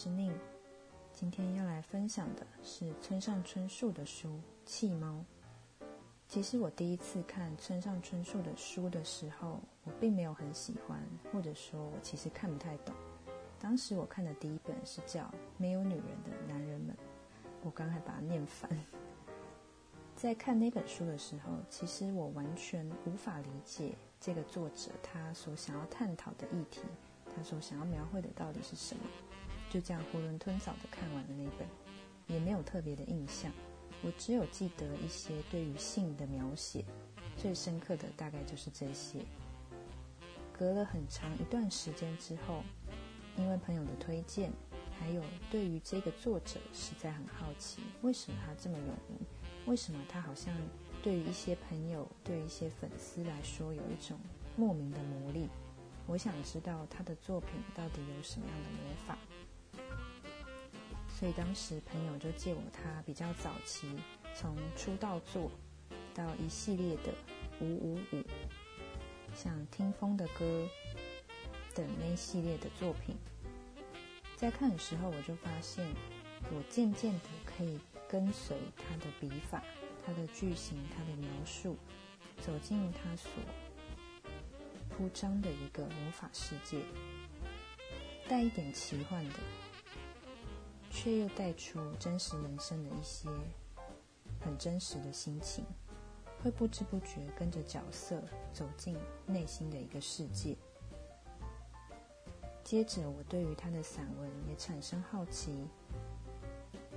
是宁，今天要来分享的是村上春树的书《弃猫》。其实我第一次看村上春树的书的时候，我并没有很喜欢，或者说我其实看不太懂。当时我看的第一本是叫《没有女人的男人们》，我刚还把它念反。在看那本书的时候，其实我完全无法理解这个作者他所想要探讨的议题，他所想要描绘的到底是什么。就这样囫囵吞枣的看完了那本，也没有特别的印象。我只有记得一些对于性的描写，最深刻的大概就是这些。隔了很长一段时间之后，因为朋友的推荐，还有对于这个作者实在很好奇，为什么他这么有名？为什么他好像对于一些朋友、对于一些粉丝来说有一种莫名的魔力？我想知道他的作品到底有什么样的魔法。所以当时朋友就借我他比较早期从出道作到一系列的五五五，像听风的歌等那系列的作品，在看的时候我就发现，我渐渐的可以跟随他的笔法、他的句型、他的描述，走进他所铺张的一个魔法世界，带一点奇幻的。却又带出真实人生的一些很真实的心情，会不知不觉跟着角色走进内心的一个世界。接着，我对于他的散文也产生好奇，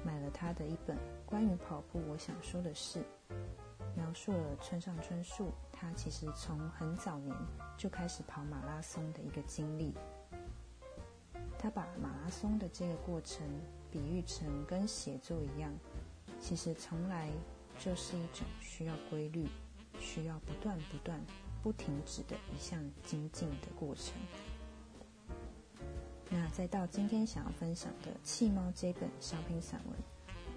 买了他的一本关于跑步我想说的事，描述了村上春树他其实从很早年就开始跑马拉松的一个经历。他把马拉松的这个过程比喻成跟写作一样，其实从来就是一种需要规律、需要不断不断不停止的一项精进的过程。那再到今天想要分享的《弃猫》这本小品散文，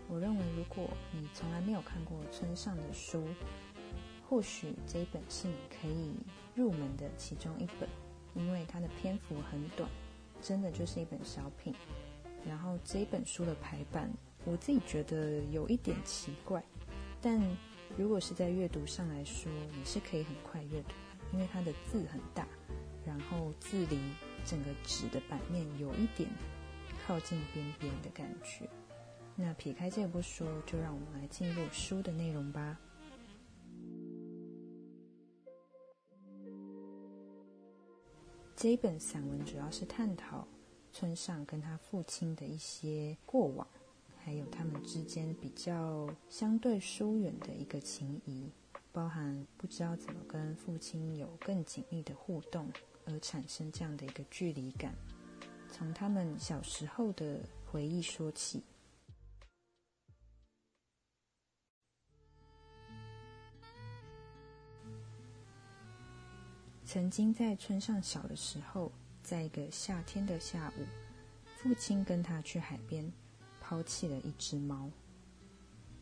我认为如果你从来没有看过村上的书，或许这一本是你可以入门的其中一本，因为它的篇幅很短。真的就是一本小品，然后这本书的排版，我自己觉得有一点奇怪，但如果是在阅读上来说，你是可以很快阅读，因为它的字很大，然后字离整个纸的版面有一点靠近边边的感觉。那撇开这个不说，就让我们来进入书的内容吧。这一本散文主要是探讨村上跟他父亲的一些过往，还有他们之间比较相对疏远的一个情谊，包含不知道怎么跟父亲有更紧密的互动，而产生这样的一个距离感。从他们小时候的回忆说起。曾经在村上小的时候，在一个夏天的下午，父亲跟他去海边，抛弃了一只猫。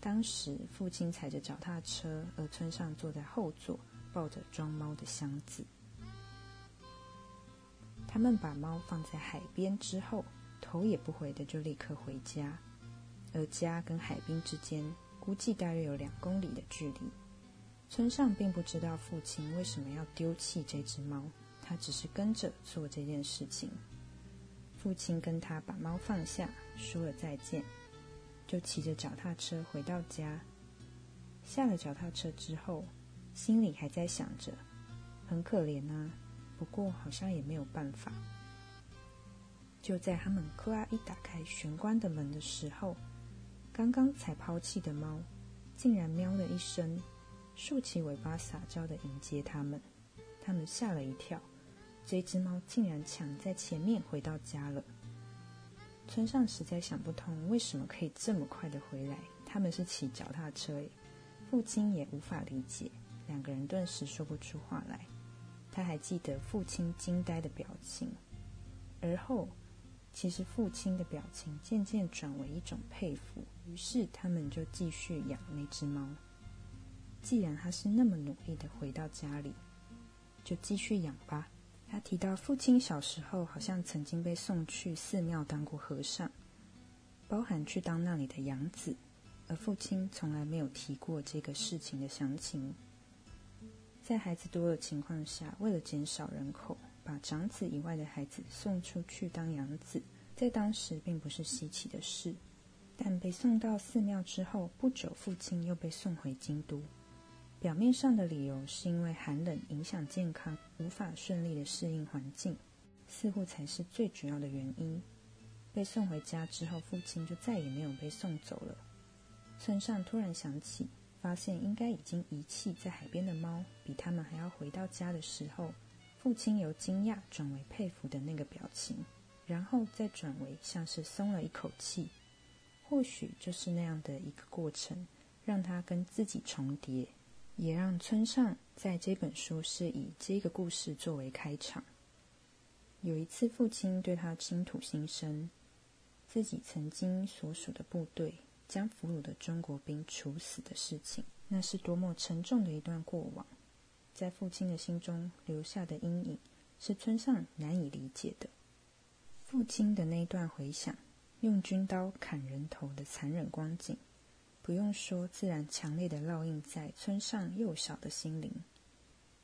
当时父亲踩着脚踏车，而村上坐在后座，抱着装猫的箱子。他们把猫放在海边之后，头也不回的就立刻回家，而家跟海滨之间，估计大约有两公里的距离。村上并不知道父亲为什么要丢弃这只猫，他只是跟着做这件事情。父亲跟他把猫放下，说了再见，就骑着脚踏车回到家。下了脚踏车之后，心里还在想着，很可怜啊，不过好像也没有办法。就在他们“咔”一打开玄关的门的时候，刚刚才抛弃的猫，竟然喵了一声。竖起尾巴撒娇的迎接他们，他们吓了一跳。这只猫竟然抢在前面回到家了。村上实在想不通，为什么可以这么快的回来？他们是骑脚踏车父亲也无法理解，两个人顿时说不出话来。他还记得父亲惊呆的表情，而后，其实父亲的表情渐渐转为一种佩服。于是他们就继续养那只猫。既然他是那么努力的回到家里，就继续养吧。他提到父亲小时候好像曾经被送去寺庙当过和尚，包含去当那里的养子，而父亲从来没有提过这个事情的详情。在孩子多的情况下，为了减少人口，把长子以外的孩子送出去当养子，在当时并不是稀奇的事。但被送到寺庙之后不久，父亲又被送回京都。表面上的理由是因为寒冷影响健康，无法顺利的适应环境，似乎才是最主要的原因。被送回家之后，父亲就再也没有被送走了。村上突然想起，发现应该已经遗弃在海边的猫，比他们还要回到家的时候，父亲由惊讶转为佩服的那个表情，然后再转为像是松了一口气。或许就是那样的一个过程，让他跟自己重叠，也让村上在这本书是以这个故事作为开场。有一次，父亲对他倾吐心声，自己曾经所属的部队将俘虏的中国兵处死的事情，那是多么沉重的一段过往，在父亲的心中留下的阴影，是村上难以理解的。父亲的那段回想。用军刀砍人头的残忍光景，不用说，自然强烈的烙印在村上幼小的心灵。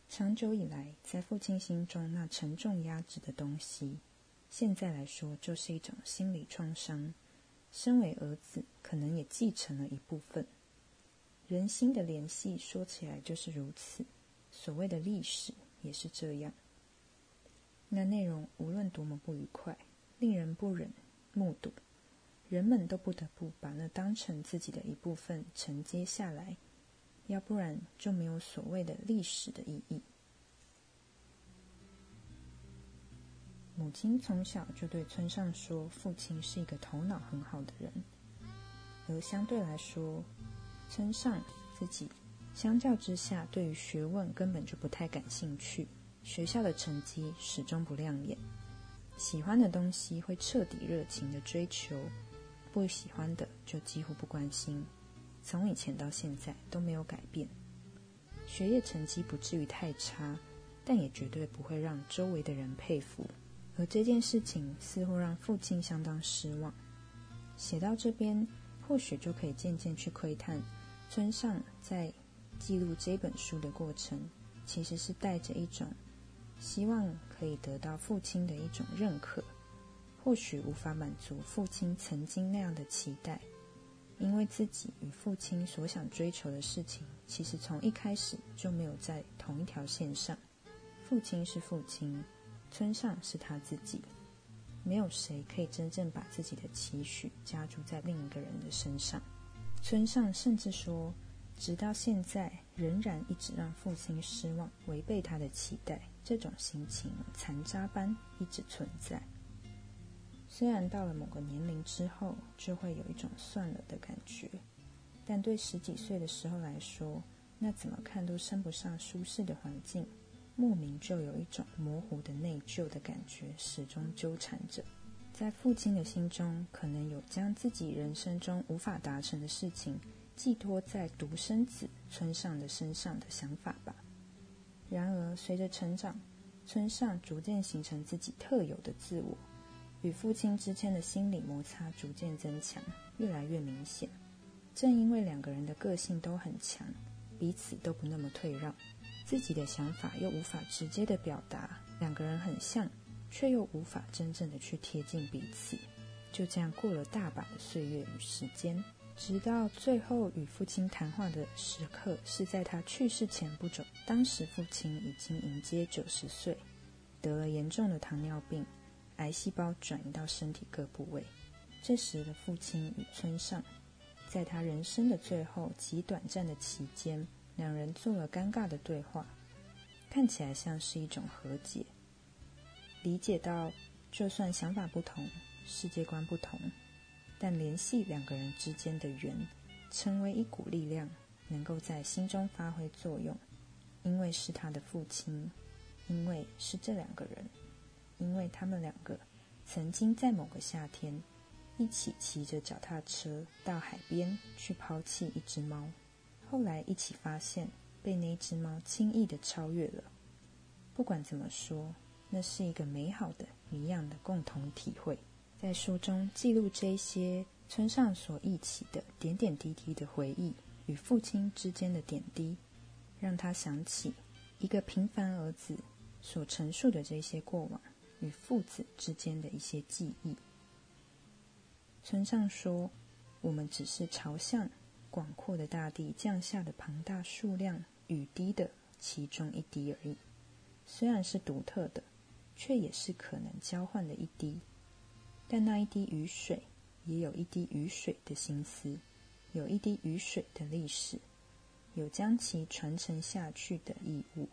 长久以来，在父亲心中那沉重压制的东西，现在来说就是一种心理创伤。身为儿子，可能也继承了一部分。人心的联系，说起来就是如此。所谓的历史也是这样。那内容无论多么不愉快，令人不忍目睹。人们都不得不把那当成自己的一部分承接下来，要不然就没有所谓的历史的意义。母亲从小就对村上说，父亲是一个头脑很好的人，而相对来说，村上自己相较之下，对于学问根本就不太感兴趣，学校的成绩始终不亮眼，喜欢的东西会彻底热情的追求。不喜欢的就几乎不关心，从以前到现在都没有改变。学业成绩不至于太差，但也绝对不会让周围的人佩服。而这件事情似乎让父亲相当失望。写到这边，或许就可以渐渐去窥探村上在记录这本书的过程，其实是带着一种希望可以得到父亲的一种认可。或许无法满足父亲曾经那样的期待，因为自己与父亲所想追求的事情，其实从一开始就没有在同一条线上。父亲是父亲，村上是他自己，没有谁可以真正把自己的期许加注在另一个人的身上。村上甚至说，直到现在仍然一直让父亲失望，违背他的期待，这种心情残渣般一直存在。虽然到了某个年龄之后，就会有一种算了的感觉，但对十几岁的时候来说，那怎么看都称不上舒适的环境，莫名就有一种模糊的内疚的感觉，始终纠缠着。在父亲的心中，可能有将自己人生中无法达成的事情，寄托在独生子村上的身上的想法吧。然而，随着成长，村上逐渐形成自己特有的自我。与父亲之间的心理摩擦逐渐增强，越来越明显。正因为两个人的个性都很强，彼此都不那么退让，自己的想法又无法直接的表达，两个人很像，却又无法真正的去贴近彼此。就这样过了大把的岁月与时间，直到最后与父亲谈话的时刻，是在他去世前不久。当时父亲已经迎接九十岁，得了严重的糖尿病。癌细胞转移到身体各部位。这时的父亲与村上，在他人生的最后极短暂的期间，两人做了尴尬的对话，看起来像是一种和解。理解到，就算想法不同、世界观不同，但联系两个人之间的缘，成为一股力量，能够在心中发挥作用。因为是他的父亲，因为是这两个人。因为他们两个曾经在某个夏天一起骑着脚踏车到海边去抛弃一只猫，后来一起发现被那只猫轻易的超越了。不管怎么说，那是一个美好的、一样的共同体会。在书中记录这些村上所忆起的点点滴滴的回忆与父亲之间的点滴，让他想起一个平凡儿子所陈述的这些过往与父子之间的一些记忆。村上说：“我们只是朝向广阔的大地降下的庞大数量雨滴的其中一滴而已，虽然是独特的，却也是可能交换的一滴。”但那一滴雨水，也有一滴雨水的心思，有一滴雨水的历史，有将其传承下去的义务。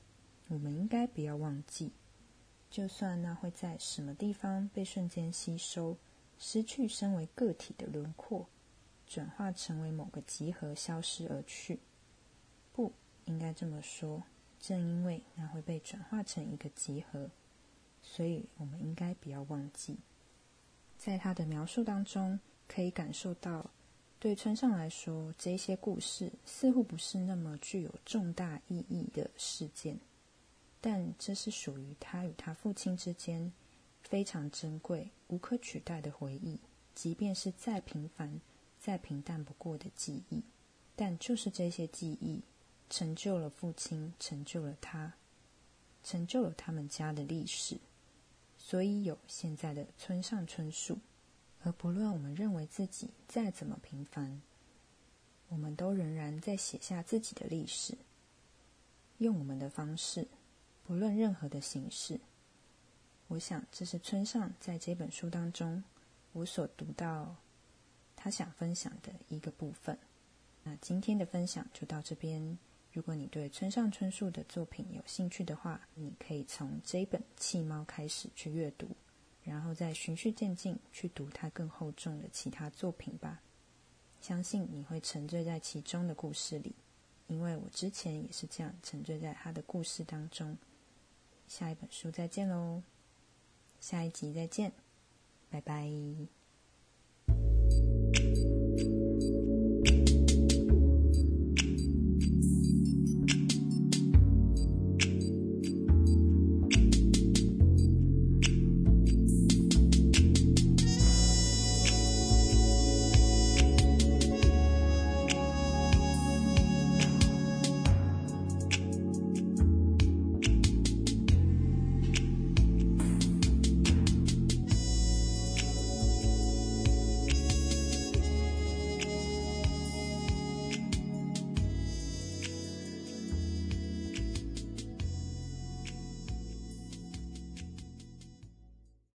我们应该不要忘记，就算那会在什么地方被瞬间吸收，失去身为个体的轮廓，转化成为某个集合，消失而去。不应该这么说，正因为那会被转化成一个集合，所以我们应该不要忘记。在他的描述当中，可以感受到，对村上来说，这些故事似乎不是那么具有重大意义的事件，但这是属于他与他父亲之间非常珍贵、无可取代的回忆。即便是再平凡、再平淡不过的记忆，但就是这些记忆，成就了父亲，成就了他，成就了他们家的历史。所以有现在的村上春树，而不论我们认为自己再怎么平凡，我们都仍然在写下自己的历史，用我们的方式，不论任何的形式。我想这是村上在这本书当中我所读到他想分享的一个部分。那今天的分享就到这边。如果你对村上春树的作品有兴趣的话，你可以从这本《弃猫》开始去阅读，然后再循序渐进去读他更厚重的其他作品吧。相信你会沉醉在其中的故事里，因为我之前也是这样沉醉在他的故事当中。下一本书再见喽，下一集再见，拜拜。